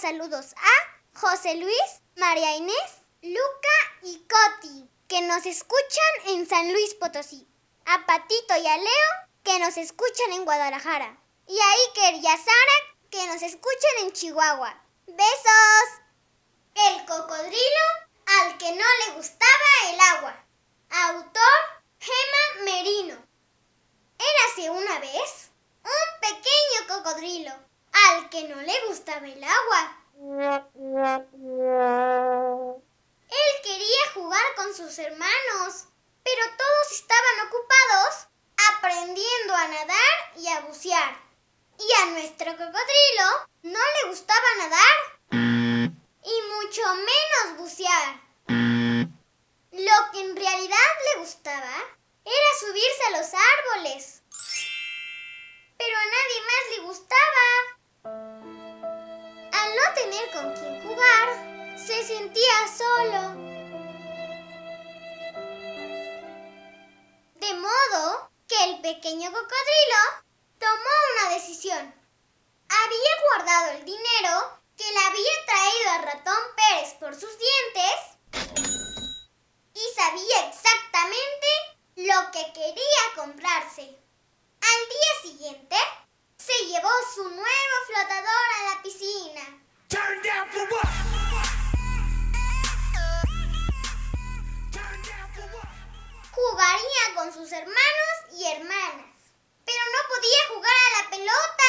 Saludos a José Luis, María Inés, Luca y Coti, que nos escuchan en San Luis Potosí. A Patito y a Leo, que nos escuchan en Guadalajara. Y a Iker y a Sara, que nos escuchan en Chihuahua. ¡Besos! El cocodrilo al que no le gustaba el agua. Autor Gema Merino. Érase una vez un pequeño cocodrilo que no le gustaba el agua. Él quería jugar con sus hermanos, pero todos estaban ocupados aprendiendo a nadar y a bucear. Y a nuestro cocodrilo no le gustaba nadar y mucho menos bucear. Tener con quién jugar, se sentía solo. De modo que el pequeño cocodrilo tomó una decisión. Había guardado el dinero que le había traído a ratón Pérez por sus dientes y sabía exactamente lo que quería comprarse. Al día siguiente, se llevó su nuevo flotador Con sus hermanos y hermanas, pero no podía jugar a la pelota.